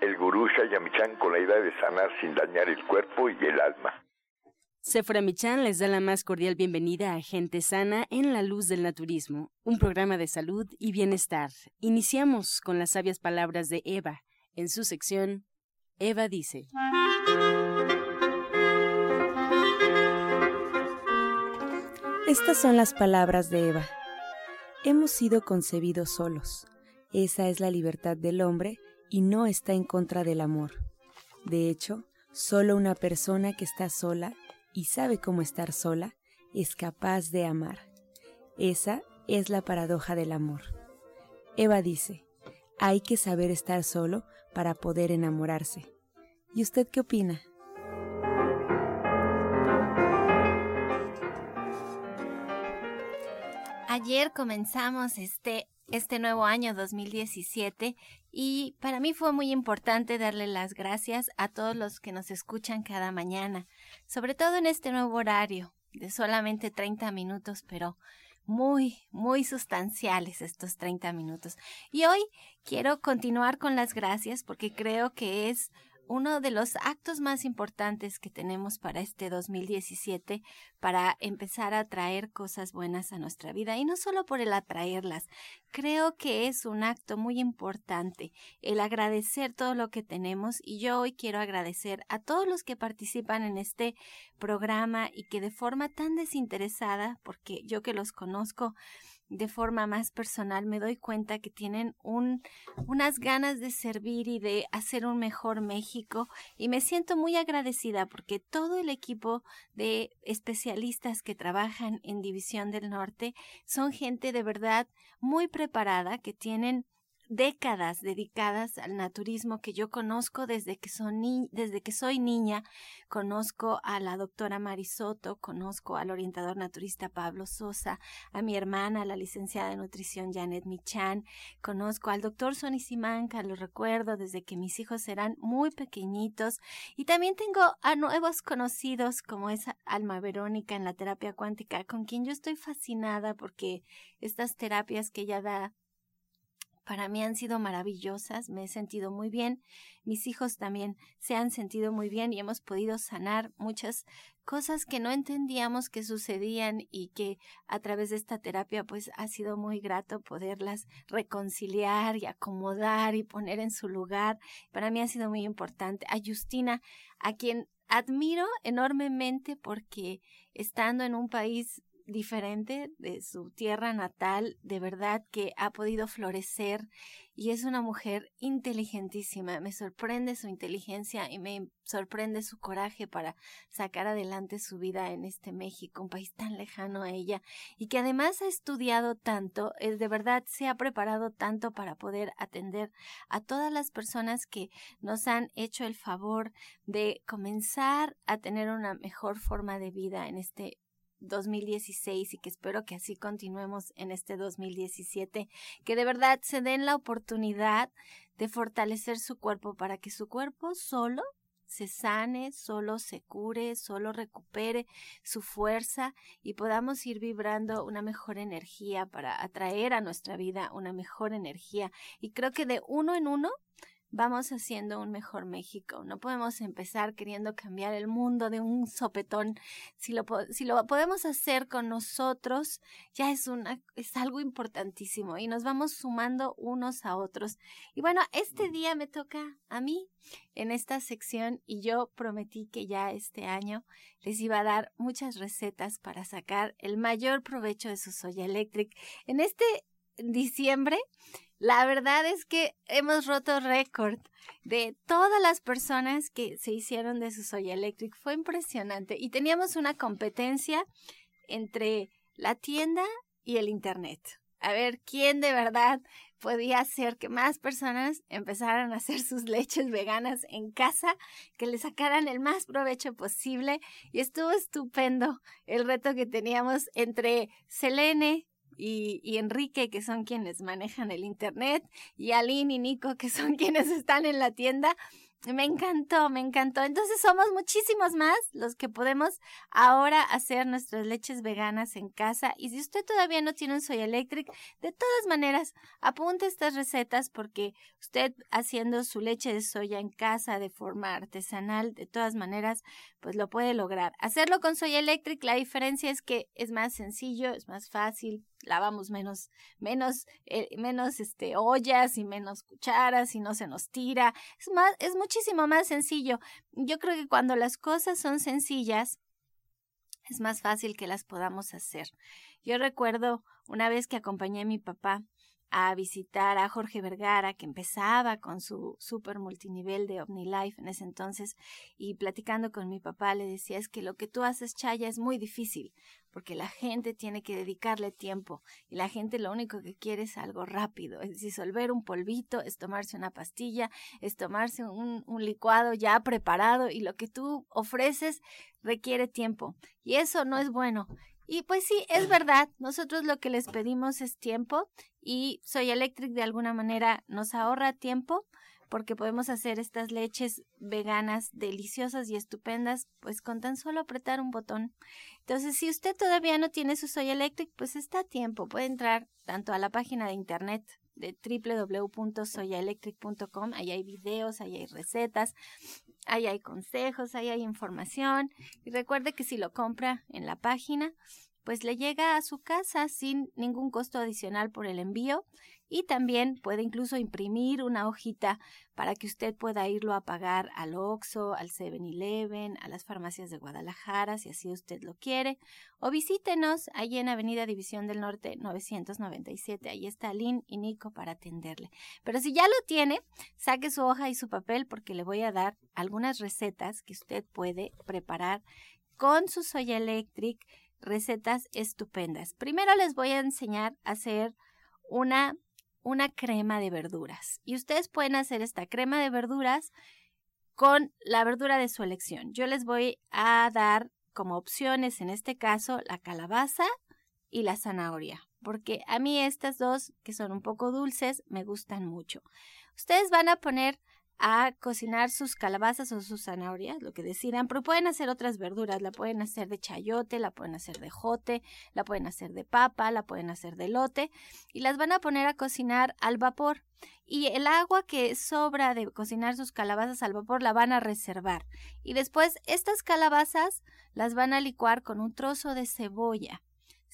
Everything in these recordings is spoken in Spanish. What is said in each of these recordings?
el gurú Shayamichan con la idea de sanar sin dañar el cuerpo y el alma. Seframichan les da la más cordial bienvenida a Gente Sana en la Luz del Naturismo, un programa de salud y bienestar. Iniciamos con las sabias palabras de Eva. En su sección, Eva dice. Estas son las palabras de Eva. Hemos sido concebidos solos. Esa es la libertad del hombre y no está en contra del amor. De hecho, solo una persona que está sola y sabe cómo estar sola es capaz de amar. Esa es la paradoja del amor. Eva dice, hay que saber estar solo para poder enamorarse. ¿Y usted qué opina? Ayer comenzamos este, este nuevo año 2017 y para mí fue muy importante darle las gracias a todos los que nos escuchan cada mañana, sobre todo en este nuevo horario de solamente 30 minutos, pero muy, muy sustanciales estos 30 minutos. Y hoy quiero continuar con las gracias porque creo que es uno de los actos más importantes que tenemos para este 2017 para empezar a traer cosas buenas a nuestra vida y no solo por el atraerlas. Creo que es un acto muy importante el agradecer todo lo que tenemos y yo hoy quiero agradecer a todos los que participan en este programa y que de forma tan desinteresada, porque yo que los conozco, de forma más personal me doy cuenta que tienen un, unas ganas de servir y de hacer un mejor México y me siento muy agradecida porque todo el equipo de especialistas que trabajan en División del Norte son gente de verdad muy preparada que tienen décadas dedicadas al naturismo que yo conozco desde que, son desde que soy niña. Conozco a la doctora Marisoto, conozco al orientador naturista Pablo Sosa, a mi hermana, la licenciada de nutrición Janet Michan, conozco al doctor Sonny Simanca, lo recuerdo desde que mis hijos eran muy pequeñitos. Y también tengo a nuevos conocidos como esa Alma Verónica en la terapia cuántica, con quien yo estoy fascinada porque estas terapias que ella da para mí han sido maravillosas, me he sentido muy bien, mis hijos también se han sentido muy bien y hemos podido sanar muchas cosas que no entendíamos que sucedían y que a través de esta terapia pues ha sido muy grato poderlas reconciliar y acomodar y poner en su lugar. Para mí ha sido muy importante. A Justina, a quien admiro enormemente porque estando en un país diferente de su tierra natal, de verdad que ha podido florecer y es una mujer inteligentísima. Me sorprende su inteligencia y me sorprende su coraje para sacar adelante su vida en este México, un país tan lejano a ella y que además ha estudiado tanto, es de verdad se ha preparado tanto para poder atender a todas las personas que nos han hecho el favor de comenzar a tener una mejor forma de vida en este 2016 y que espero que así continuemos en este 2017, que de verdad se den la oportunidad de fortalecer su cuerpo para que su cuerpo solo se sane, solo se cure, solo recupere su fuerza y podamos ir vibrando una mejor energía para atraer a nuestra vida una mejor energía. Y creo que de uno en uno vamos haciendo un mejor México. No podemos empezar queriendo cambiar el mundo de un sopetón. Si lo, si lo podemos hacer con nosotros, ya es, una, es algo importantísimo y nos vamos sumando unos a otros. Y bueno, este día me toca a mí en esta sección y yo prometí que ya este año les iba a dar muchas recetas para sacar el mayor provecho de su soya electric. En este diciembre la verdad es que hemos roto récord de todas las personas que se hicieron de su Soya Electric. Fue impresionante. Y teníamos una competencia entre la tienda y el Internet. a ver quién de verdad podía hacer que más personas empezaran a hacer sus leches veganas en casa, que le sacaran el más provecho posible. Y estuvo estupendo el reto que teníamos entre Selene, y, y, Enrique, que son quienes manejan el Internet, y Aline y Nico, que son quienes están en la tienda, me encantó, me encantó. Entonces somos muchísimos más los que podemos ahora hacer nuestras leches veganas en casa. Y si usted todavía no tiene un Soy Electric, de todas maneras, apunte estas recetas porque usted haciendo su leche de soya en casa de forma artesanal, de todas maneras, pues lo puede lograr. Hacerlo con Soy Electric, la diferencia es que es más sencillo, es más fácil, lavamos menos, menos, eh, menos este, ollas y menos cucharas y no se nos tira. Es más, es muchísimo más sencillo. Yo creo que cuando las cosas son sencillas, es más fácil que las podamos hacer. Yo recuerdo una vez que acompañé a mi papá a visitar a Jorge Vergara, que empezaba con su super multinivel de OmniLife en ese entonces, y platicando con mi papá le decía, es que lo que tú haces, Chaya, es muy difícil, porque la gente tiene que dedicarle tiempo, y la gente lo único que quiere es algo rápido, es disolver un polvito, es tomarse una pastilla, es tomarse un, un licuado ya preparado, y lo que tú ofreces requiere tiempo, y eso no es bueno. Y pues sí, es verdad, nosotros lo que les pedimos es tiempo y Soy Electric de alguna manera nos ahorra tiempo porque podemos hacer estas leches veganas deliciosas y estupendas pues con tan solo apretar un botón. Entonces, si usted todavía no tiene su Soy Electric, pues está a tiempo. Puede entrar tanto a la página de internet de www.soyaelectric.com, ahí hay videos, ahí hay recetas, ahí hay consejos, ahí hay información. Y recuerde que si lo compra en la página, pues le llega a su casa sin ningún costo adicional por el envío y también puede incluso imprimir una hojita para que usted pueda irlo a pagar al Oxxo, al 7-Eleven, a las farmacias de Guadalajara, si así usted lo quiere, o visítenos allí en Avenida División del Norte 997. Ahí está Lynn y Nico para atenderle. Pero si ya lo tiene, saque su hoja y su papel porque le voy a dar algunas recetas que usted puede preparar con su Soya Electric, recetas estupendas. Primero les voy a enseñar a hacer una una crema de verduras. Y ustedes pueden hacer esta crema de verduras con la verdura de su elección. Yo les voy a dar como opciones, en este caso, la calabaza y la zanahoria, porque a mí estas dos, que son un poco dulces, me gustan mucho. Ustedes van a poner a cocinar sus calabazas o sus zanahorias, lo que decidan, pero pueden hacer otras verduras, la pueden hacer de chayote, la pueden hacer de jote, la pueden hacer de papa, la pueden hacer de lote y las van a poner a cocinar al vapor. Y el agua que sobra de cocinar sus calabazas al vapor la van a reservar. Y después estas calabazas las van a licuar con un trozo de cebolla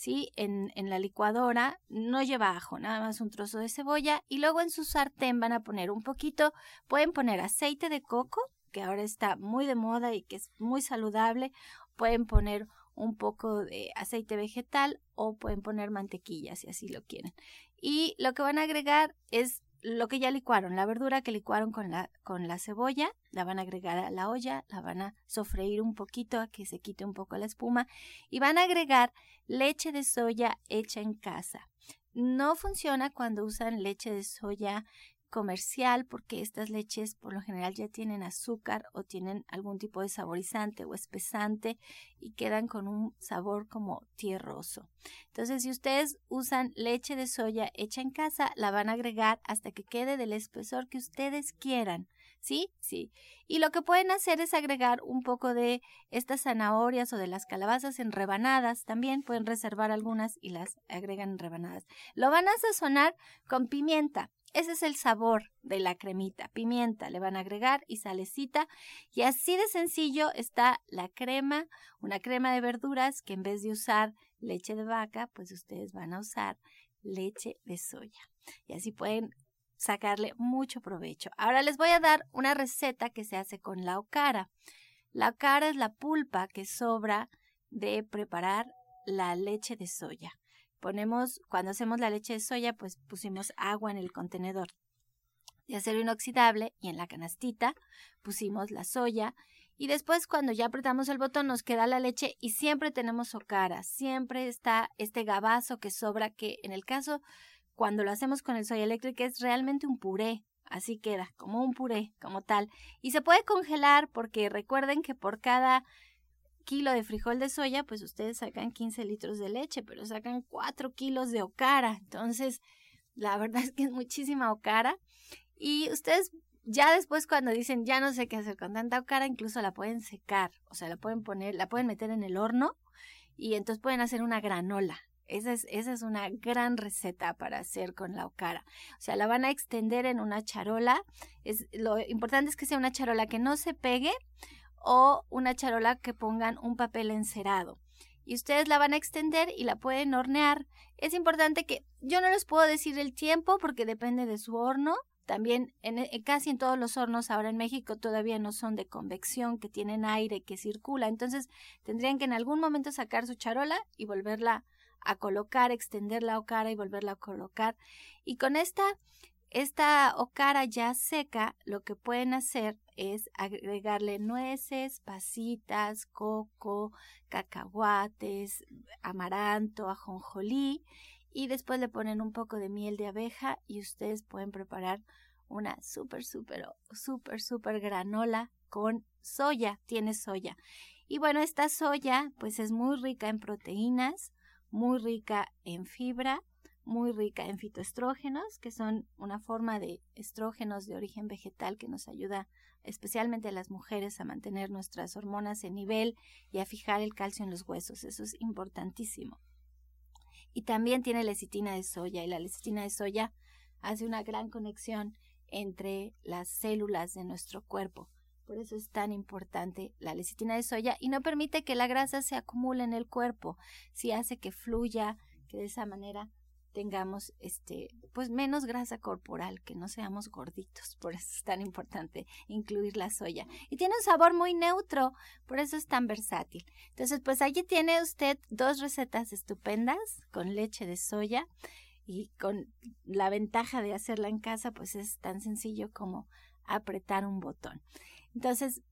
¿sí? En, en, la licuadora, no lleva ajo, nada más un trozo de cebolla y luego en su sartén van a poner un poquito, pueden poner aceite de coco, que ahora está muy de moda y que es muy saludable, pueden poner un poco de aceite vegetal o pueden poner mantequilla si así lo quieren. Y lo que van a agregar es lo que ya licuaron, la verdura que licuaron con la, con la cebolla, la van a agregar a la olla, la van a sofreír un poquito a que se quite un poco la espuma y van a agregar leche de soya hecha en casa. No funciona cuando usan leche de soya comercial porque estas leches por lo general ya tienen azúcar o tienen algún tipo de saborizante o espesante y quedan con un sabor como tierroso. Entonces, si ustedes usan leche de soya hecha en casa, la van a agregar hasta que quede del espesor que ustedes quieran. ¿Sí? Sí. Y lo que pueden hacer es agregar un poco de estas zanahorias o de las calabazas en rebanadas. También pueden reservar algunas y las agregan en rebanadas. Lo van a sazonar con pimienta. Ese es el sabor de la cremita. Pimienta le van a agregar y salecita. Y así de sencillo está la crema, una crema de verduras que en vez de usar leche de vaca, pues ustedes van a usar leche de soya. Y así pueden sacarle mucho provecho. Ahora les voy a dar una receta que se hace con la ocara. La ocara es la pulpa que sobra de preparar la leche de soya ponemos, cuando hacemos la leche de soya, pues pusimos agua en el contenedor. De acero inoxidable y en la canastita pusimos la soya. Y después cuando ya apretamos el botón nos queda la leche y siempre tenemos ocara, siempre está este gabazo que sobra que en el caso cuando lo hacemos con el soya eléctrica es realmente un puré, así queda, como un puré, como tal. Y se puede congelar porque recuerden que por cada kilo de frijol de soya, pues ustedes sacan 15 litros de leche, pero sacan 4 kilos de ocara. Entonces, la verdad es que es muchísima ocara. Y ustedes ya después cuando dicen ya no sé qué hacer con tanta ocara, incluso la pueden secar, o sea, la pueden poner, la pueden meter en el horno y entonces pueden hacer una granola. Esa es, esa es una gran receta para hacer con la ocara. O sea, la van a extender en una charola. Es, lo importante es que sea una charola que no se pegue o una charola que pongan un papel encerado. Y ustedes la van a extender y la pueden hornear. Es importante que yo no les puedo decir el tiempo porque depende de su horno, también en, casi en todos los hornos ahora en México todavía no son de convección, que tienen aire que circula. Entonces tendrían que en algún momento sacar su charola y volverla a colocar, extender la ocara y volverla a colocar. Y con esta, esta ocara ya seca, lo que pueden hacer es agregarle nueces, pasitas, coco, cacahuates, amaranto, ajonjolí y después le ponen un poco de miel de abeja y ustedes pueden preparar una súper, súper, súper, súper granola con soya, tiene soya. Y bueno, esta soya pues es muy rica en proteínas, muy rica en fibra, muy rica en fitoestrógenos, que son una forma de estrógenos de origen vegetal que nos ayuda especialmente a las mujeres a mantener nuestras hormonas en nivel y a fijar el calcio en los huesos. Eso es importantísimo. Y también tiene lecitina de soya y la lecitina de soya hace una gran conexión entre las células de nuestro cuerpo. Por eso es tan importante la lecitina de soya y no permite que la grasa se acumule en el cuerpo, si hace que fluya, que de esa manera tengamos este pues menos grasa corporal, que no seamos gorditos, por eso es tan importante incluir la soya. Y tiene un sabor muy neutro, por eso es tan versátil. Entonces, pues allí tiene usted dos recetas estupendas con leche de soya y con la ventaja de hacerla en casa, pues es tan sencillo como apretar un botón. Entonces,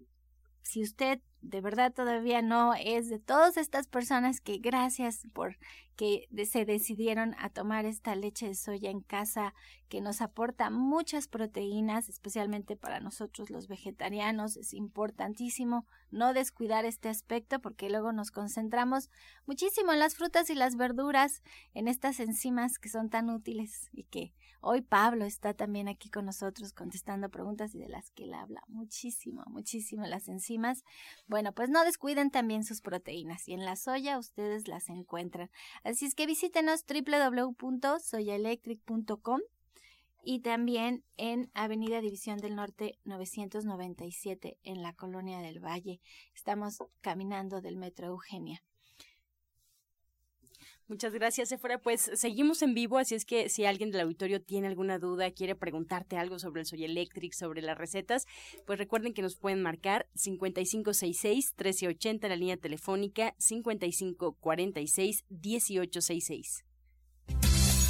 si usted de verdad todavía no es de todas estas personas que gracias por que se decidieron a tomar esta leche de soya en casa que nos aporta muchas proteínas, especialmente para nosotros los vegetarianos. Es importantísimo no descuidar este aspecto porque luego nos concentramos muchísimo en las frutas y las verduras, en estas enzimas que son tan útiles y que hoy Pablo está también aquí con nosotros contestando preguntas y de las que él habla muchísimo, muchísimo las enzimas. Bueno, pues no descuiden también sus proteínas y en la soya ustedes las encuentran. Así es que visítenos www.soyaelectric.com y también en Avenida División del Norte 997 en la Colonia del Valle. Estamos caminando del Metro Eugenia. Muchas gracias, Efra. Pues seguimos en vivo, así es que si alguien del auditorio tiene alguna duda, quiere preguntarte algo sobre el Soy Electric, sobre las recetas, pues recuerden que nos pueden marcar 5566-1380, la línea telefónica 5546-1866.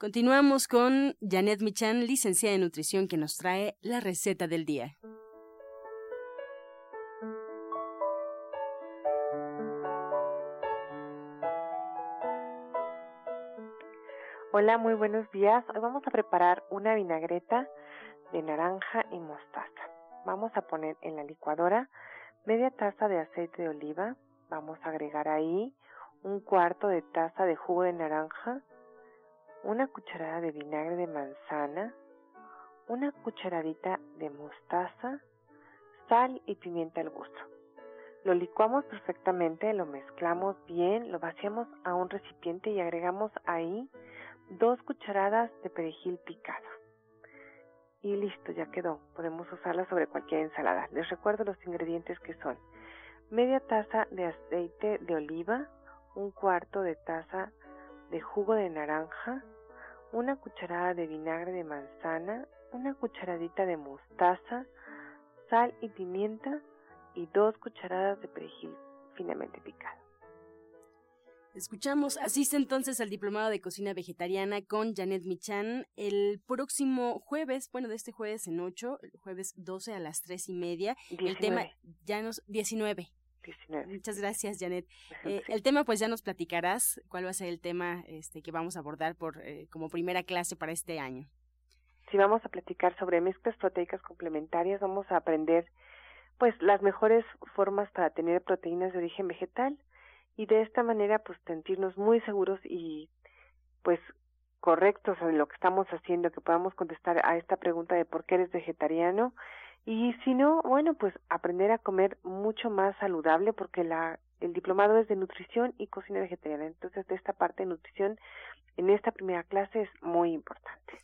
Continuamos con Janet Michan, licenciada en nutrición, que nos trae la receta del día. Hola, muy buenos días. Hoy vamos a preparar una vinagreta de naranja y mostaza. Vamos a poner en la licuadora media taza de aceite de oliva. Vamos a agregar ahí un cuarto de taza de jugo de naranja, una cucharada de vinagre de manzana, una cucharadita de mostaza, sal y pimienta al gusto. Lo licuamos perfectamente, lo mezclamos bien, lo vaciamos a un recipiente y agregamos ahí dos cucharadas de perejil picado. Y listo, ya quedó. Podemos usarla sobre cualquier ensalada. Les recuerdo los ingredientes que son media taza de aceite de oliva, un cuarto de taza de jugo de naranja, una cucharada de vinagre de manzana, una cucharadita de mostaza, sal y pimienta y dos cucharadas de perejil finamente picado. Escuchamos, asiste entonces al Diplomado de Cocina Vegetariana con Janet Michan el próximo jueves, bueno, de este jueves en 8, el jueves 12 a las tres y media. El tema ya nos, 19. 19. Muchas gracias, Janet. Eh, el tema, pues ya nos platicarás cuál va a ser el tema este, que vamos a abordar por eh, como primera clase para este año. Sí, vamos a platicar sobre mezclas proteicas complementarias, vamos a aprender pues las mejores formas para tener proteínas de origen vegetal y de esta manera pues sentirnos muy seguros y pues correctos en lo que estamos haciendo, que podamos contestar a esta pregunta de por qué eres vegetariano y si no, bueno, pues aprender a comer mucho más saludable porque la el diplomado es de nutrición y cocina vegetariana. Entonces, de esta parte de nutrición en esta primera clase es muy importante.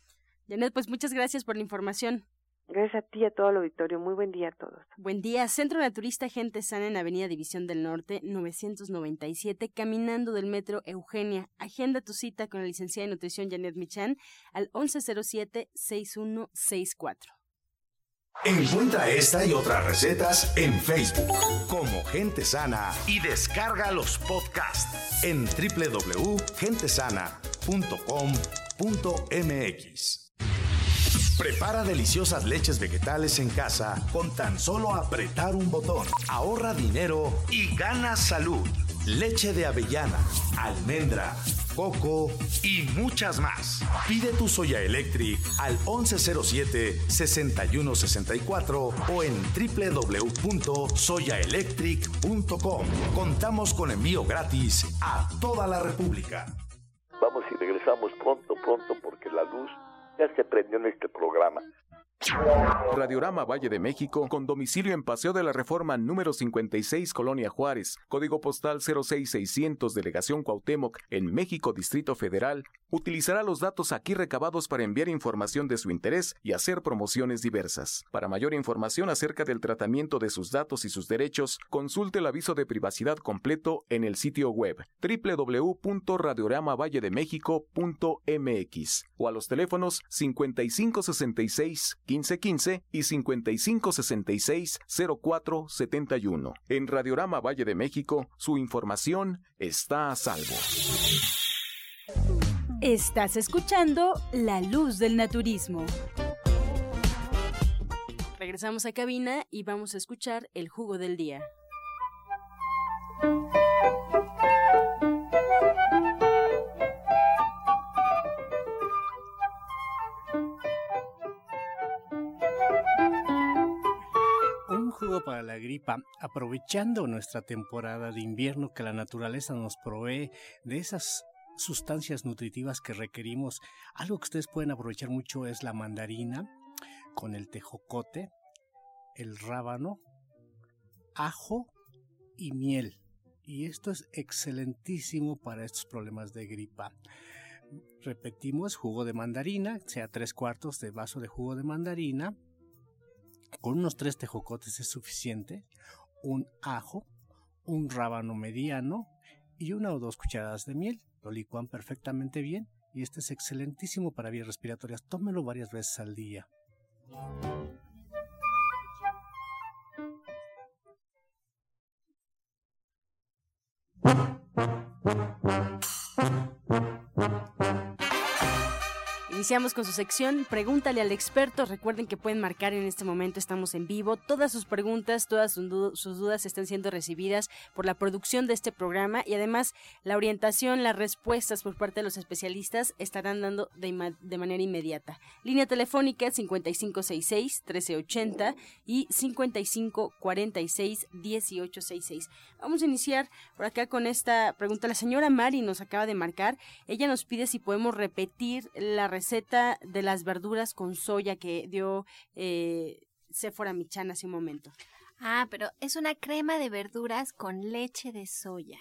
Janet, pues muchas gracias por la información. Gracias a ti y a todo el auditorio. Muy buen día a todos. Buen día. Centro Naturista Gente Sana en Avenida División del Norte, 997, caminando del metro Eugenia. Agenda tu cita con la licenciada de nutrición Janet Michan al 1107-6164. Encuentra esta y otras recetas en Facebook como Gente Sana y descarga los podcasts en www.gentesana.com.mx. Prepara deliciosas leches vegetales en casa con tan solo apretar un botón. Ahorra dinero y gana salud. Leche de avellana, almendra, y muchas más. Pide tu Soya Electric al 1107-6164 o en www.soyaelectric.com. Contamos con envío gratis a toda la República. Vamos y regresamos pronto, pronto, porque la luz ya se prendió en este programa. Radiorama Valle de México, con domicilio en Paseo de la Reforma número 56, Colonia Juárez, código postal 06600, Delegación Cuauhtémoc, en México, Distrito Federal, utilizará los datos aquí recabados para enviar información de su interés y hacer promociones diversas. Para mayor información acerca del tratamiento de sus datos y sus derechos, consulte el aviso de privacidad completo en el sitio web www.radioramavalle-de-méxico.mx o a los teléfonos 5566 1515 y 5566 0471. En Radiorama Valle de México, su información está a salvo. Estás escuchando La Luz del Naturismo. Regresamos a cabina y vamos a escuchar el jugo del día. Para la gripa, aprovechando nuestra temporada de invierno que la naturaleza nos provee de esas sustancias nutritivas que requerimos. Algo que ustedes pueden aprovechar mucho es la mandarina con el tejocote, el rábano, ajo y miel. Y esto es excelentísimo para estos problemas de gripa. Repetimos, jugo de mandarina, sea tres cuartos de vaso de jugo de mandarina, con unos tres tejocotes es suficiente, un ajo, un rábano mediano y una o dos cucharadas de miel. Lo licuan perfectamente bien y este es excelentísimo para vías respiratorias. Tómelo varias veces al día. Iniciamos con su sección Pregúntale al experto. Recuerden que pueden marcar en este momento, estamos en vivo. Todas sus preguntas, todas sus dudas están siendo recibidas por la producción de este programa y además la orientación, las respuestas por parte de los especialistas estarán dando de, manera inmediata. Línea telefónica 5566-1380 y 5546-1866. Vamos a iniciar por acá con esta pregunta. La señora Mari nos acaba de marcar. Ella nos pide si podemos repetir la respuesta receta de las verduras con soya que dio eh, Sephora Michan hace un momento. Ah, pero es una crema de verduras con leche de soya.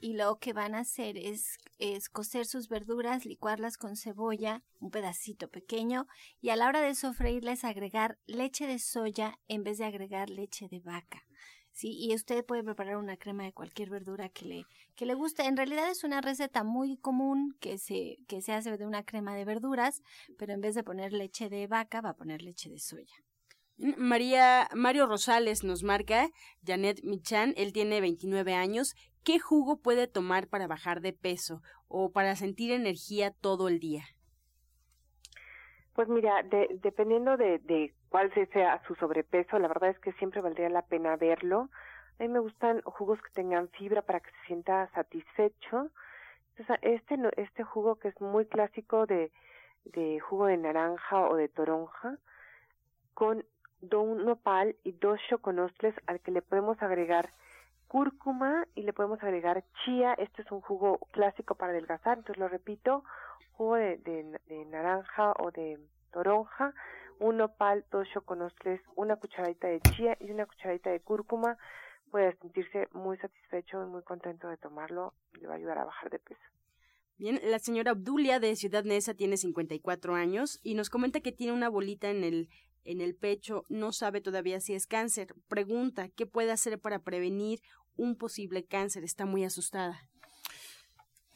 Y lo que van a hacer es, es cocer sus verduras, licuarlas con cebolla, un pedacito pequeño, y a la hora de sofreírles agregar leche de soya en vez de agregar leche de vaca. Sí, y usted puede preparar una crema de cualquier verdura que le, que le guste. En realidad es una receta muy común que se, que se hace de una crema de verduras, pero en vez de poner leche de vaca, va a poner leche de soya. María, Mario Rosales nos marca, Janet Michan, él tiene 29 años. ¿Qué jugo puede tomar para bajar de peso o para sentir energía todo el día? Pues mira, dependiendo de, de cuál sea su sobrepeso, la verdad es que siempre valdría la pena verlo. A mí me gustan jugos que tengan fibra para que se sienta satisfecho. este, este jugo que es muy clásico de, de jugo de naranja o de toronja, con un nopal y dos choconostles al que le podemos agregar cúrcuma y le podemos agregar chía. Este es un jugo clásico para adelgazar, entonces lo repito, jugo de, naranja o de toronja, un nopal, dos choconostles, una cucharadita de chía y una cucharadita de cúrcuma. Puede sentirse muy satisfecho y muy contento de tomarlo y le va a ayudar a bajar de peso. Bien, la señora Obdulia de Ciudad Neza tiene 54 años y nos comenta que tiene una bolita en el en el pecho, no sabe todavía si es cáncer. Pregunta, ¿qué puede hacer para prevenir un posible cáncer? Está muy asustada.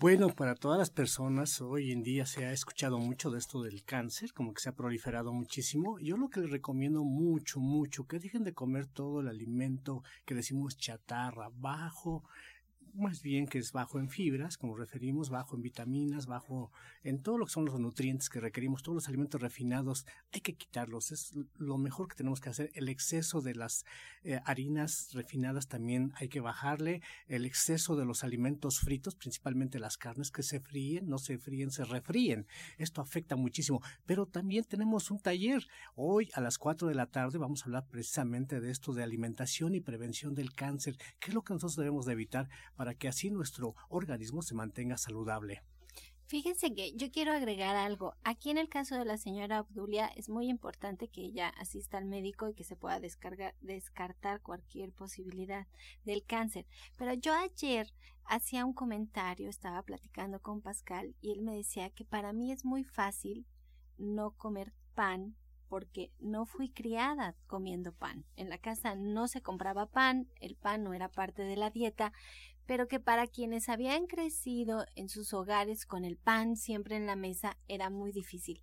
Bueno, para todas las personas hoy en día se ha escuchado mucho de esto del cáncer, como que se ha proliferado muchísimo. Yo lo que les recomiendo mucho, mucho, que dejen de comer todo el alimento que decimos chatarra, bajo más bien que es bajo en fibras, como referimos, bajo en vitaminas, bajo en todo lo que son los nutrientes que requerimos, todos los alimentos refinados, hay que quitarlos, es lo mejor que tenemos que hacer. El exceso de las eh, harinas refinadas también hay que bajarle, el exceso de los alimentos fritos, principalmente las carnes que se fríen, no se fríen, se refríen. Esto afecta muchísimo, pero también tenemos un taller. Hoy a las 4 de la tarde vamos a hablar precisamente de esto de alimentación y prevención del cáncer, qué es lo que nosotros debemos de evitar para que así nuestro organismo se mantenga saludable. Fíjense que yo quiero agregar algo. Aquí en el caso de la señora Obdulia es muy importante que ella asista al médico y que se pueda descartar cualquier posibilidad del cáncer. Pero yo ayer hacía un comentario, estaba platicando con Pascal y él me decía que para mí es muy fácil no comer pan porque no fui criada comiendo pan. En la casa no se compraba pan, el pan no era parte de la dieta, pero que para quienes habían crecido en sus hogares con el pan siempre en la mesa era muy difícil.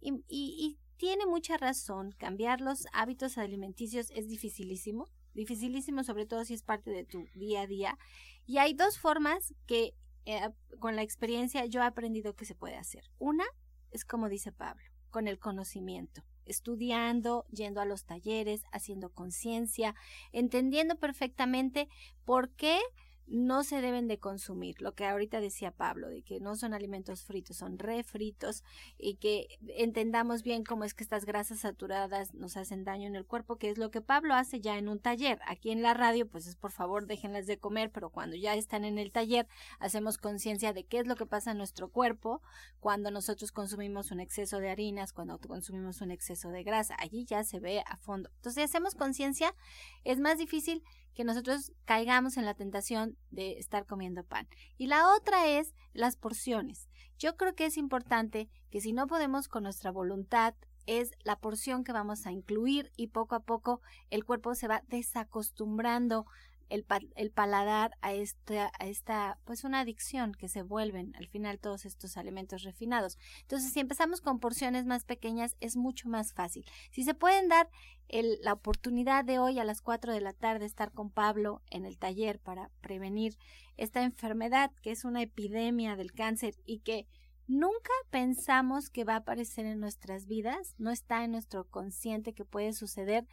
Y, tiene mucha razón, cambiar los hábitos alimenticios es dificilísimo, dificilísimo sobre todo si es parte de tu día a día. Y hay dos formas que eh, con la experiencia yo he aprendido que se puede hacer. Una es como dice Pablo, con el conocimiento estudiando, yendo a los talleres, haciendo conciencia, entendiendo perfectamente por qué no se deben de consumir. Lo que ahorita decía Pablo, de que no son alimentos fritos, son refritos y que entendamos bien cómo es que estas grasas saturadas nos hacen daño en el cuerpo, que es lo que Pablo hace ya en un taller. Aquí en la radio, pues es por favor déjenlas de comer, pero cuando ya están en el taller, hacemos conciencia de qué es lo que pasa en nuestro cuerpo cuando nosotros consumimos un exceso de harinas, cuando consumimos un exceso de grasa. Allí ya se ve a fondo. Entonces, hacemos conciencia, es más difícil que nosotros caigamos en la tentación de estar comiendo pan. Y la otra es las porciones. Yo creo que es importante que si no podemos con nuestra voluntad, es la porción que vamos a incluir y poco a poco el cuerpo se va desacostumbrando el, el paladar a esta, a esta, pues una adicción que se vuelven al final todos estos alimentos refinados. Entonces, si empezamos con porciones más pequeñas, es mucho más fácil. Si se pueden dar el, la oportunidad de hoy a las 4 de la tarde estar con Pablo en el taller para prevenir esta enfermedad que es una epidemia del cáncer y que nunca pensamos que va a aparecer en nuestras vidas, no está en nuestro consciente que puede suceder,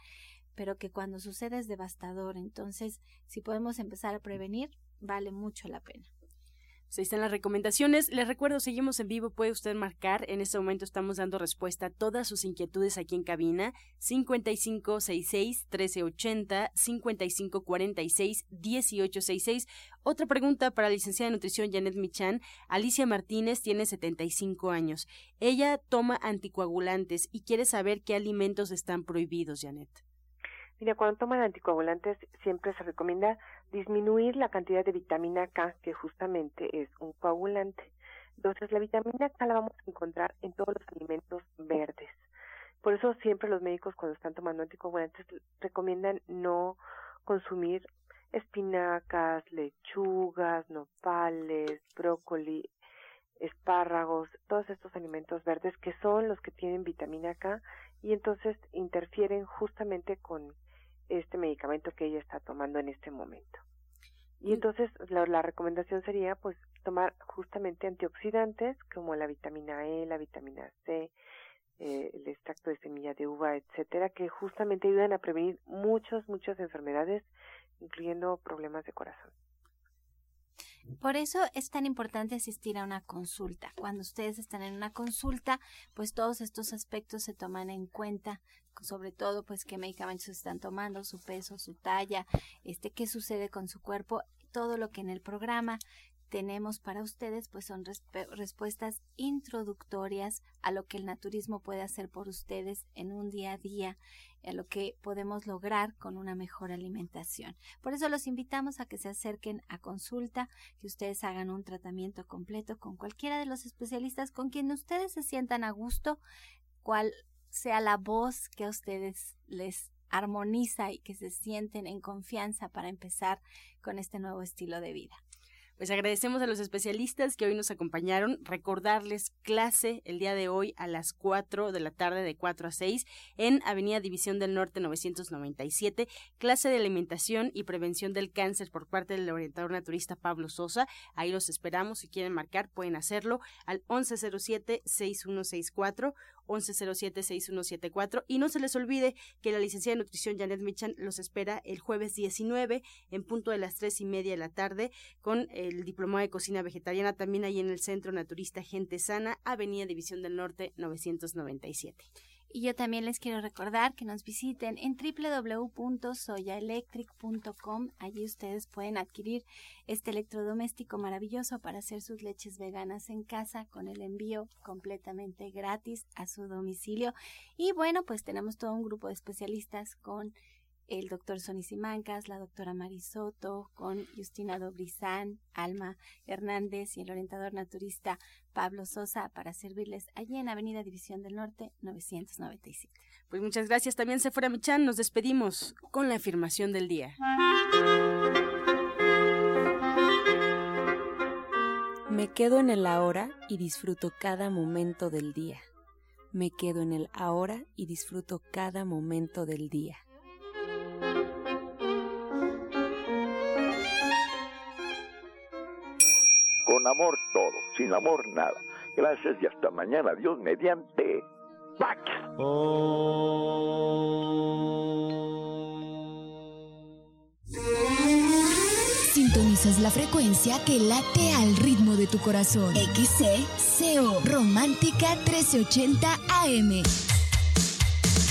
pero que cuando sucede es devastador. Entonces, si podemos empezar a prevenir, vale mucho la pena. Pues ahí están las recomendaciones. Les recuerdo, seguimos en vivo, puede usted marcar. En este momento estamos dando respuesta a todas sus inquietudes aquí en cabina. 5566-1380, 5546-1866. Otra pregunta para la licenciada de nutrición Janet Michan. Alicia Martínez tiene 75 años. Ella toma anticoagulantes y quiere saber qué alimentos están prohibidos, Janet. Mira, cuando toman anticoagulantes siempre se recomienda disminuir la cantidad de vitamina K, que justamente es un coagulante. Entonces, la vitamina K la vamos a encontrar en todos los alimentos verdes. Por eso siempre los médicos cuando están tomando anticoagulantes recomiendan no consumir espinacas, lechugas, nopales, brócoli, espárragos, todos estos alimentos verdes que son los que tienen vitamina K y entonces interfieren justamente con este medicamento que ella está tomando en este momento. Y entonces la, la, recomendación sería pues tomar justamente antioxidantes como la vitamina E, la vitamina C, eh, el extracto de semilla de uva, etcétera, que justamente ayudan a prevenir muchas, muchas enfermedades, incluyendo problemas de corazón. Por eso es tan importante asistir a una consulta. Cuando ustedes están en una consulta, pues todos estos aspectos se toman en cuenta, sobre todo pues qué medicamentos están tomando, su peso, su talla, este qué sucede con su cuerpo, todo lo que en el programa tenemos para ustedes pues son respuestas introductorias a lo que el naturismo puede hacer por ustedes en un día a día, a lo que podemos lograr con una mejor alimentación. Por eso los invitamos a que se acerquen a consulta, que ustedes hagan un tratamiento completo con cualquiera de los especialistas con quien ustedes se sientan a gusto, cual sea la voz que a ustedes les armoniza y que se sienten en confianza para empezar con este nuevo estilo de vida. Pues agradecemos a los especialistas que hoy nos acompañaron. Recordarles clase el día de hoy a las 4 de la tarde de 4 a 6 en Avenida División del Norte 997, clase de alimentación y prevención del cáncer por parte del orientador naturista Pablo Sosa. Ahí los esperamos. Si quieren marcar, pueden hacerlo al 1107-6164 1107-6174 y no se les olvide que la licenciada de nutrición Janet Michan los espera el jueves 19 en punto de las tres y media de la tarde con el diplomado de cocina vegetariana también ahí en el Centro Naturista Gente Sana, Avenida División del Norte 997. Y yo también les quiero recordar que nos visiten en www.soyaelectric.com. Allí ustedes pueden adquirir este electrodoméstico maravilloso para hacer sus leches veganas en casa con el envío completamente gratis a su domicilio. Y bueno, pues tenemos todo un grupo de especialistas con el doctor Sonny Simancas, la doctora Marisoto, con Justina Dobrizán, Alma Hernández y el orientador naturista Pablo Sosa para servirles allí en Avenida División del Norte 997. Pues muchas gracias también, Sephora Michan. Nos despedimos con la afirmación del día. Me quedo en el ahora y disfruto cada momento del día. Me quedo en el ahora y disfruto cada momento del día. Con amor todo, sin amor nada. Gracias y hasta mañana. Dios mediante. ¡Pax! Sintonizas la frecuencia que late al ritmo de tu corazón. XC Romántica 1380 AM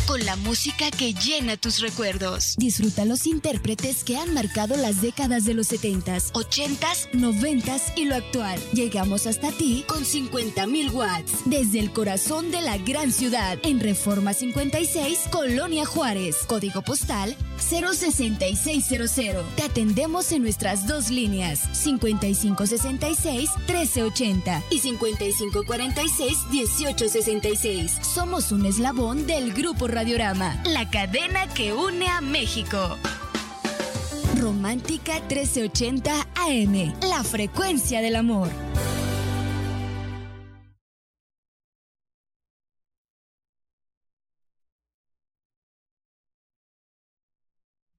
con la música que llena tus recuerdos. Disfruta los intérpretes que han marcado las décadas de los 70s, 80s, 90s y lo actual. Llegamos hasta ti con 50.000 watts desde el corazón de la gran ciudad en Reforma 56, Colonia Juárez, código postal 06600. Te atendemos en nuestras dos líneas 5566 1380 y 5546 1866. Somos un eslabón del grupo Radiorama, la cadena que une a México. Romántica 1380 AM, la frecuencia del amor.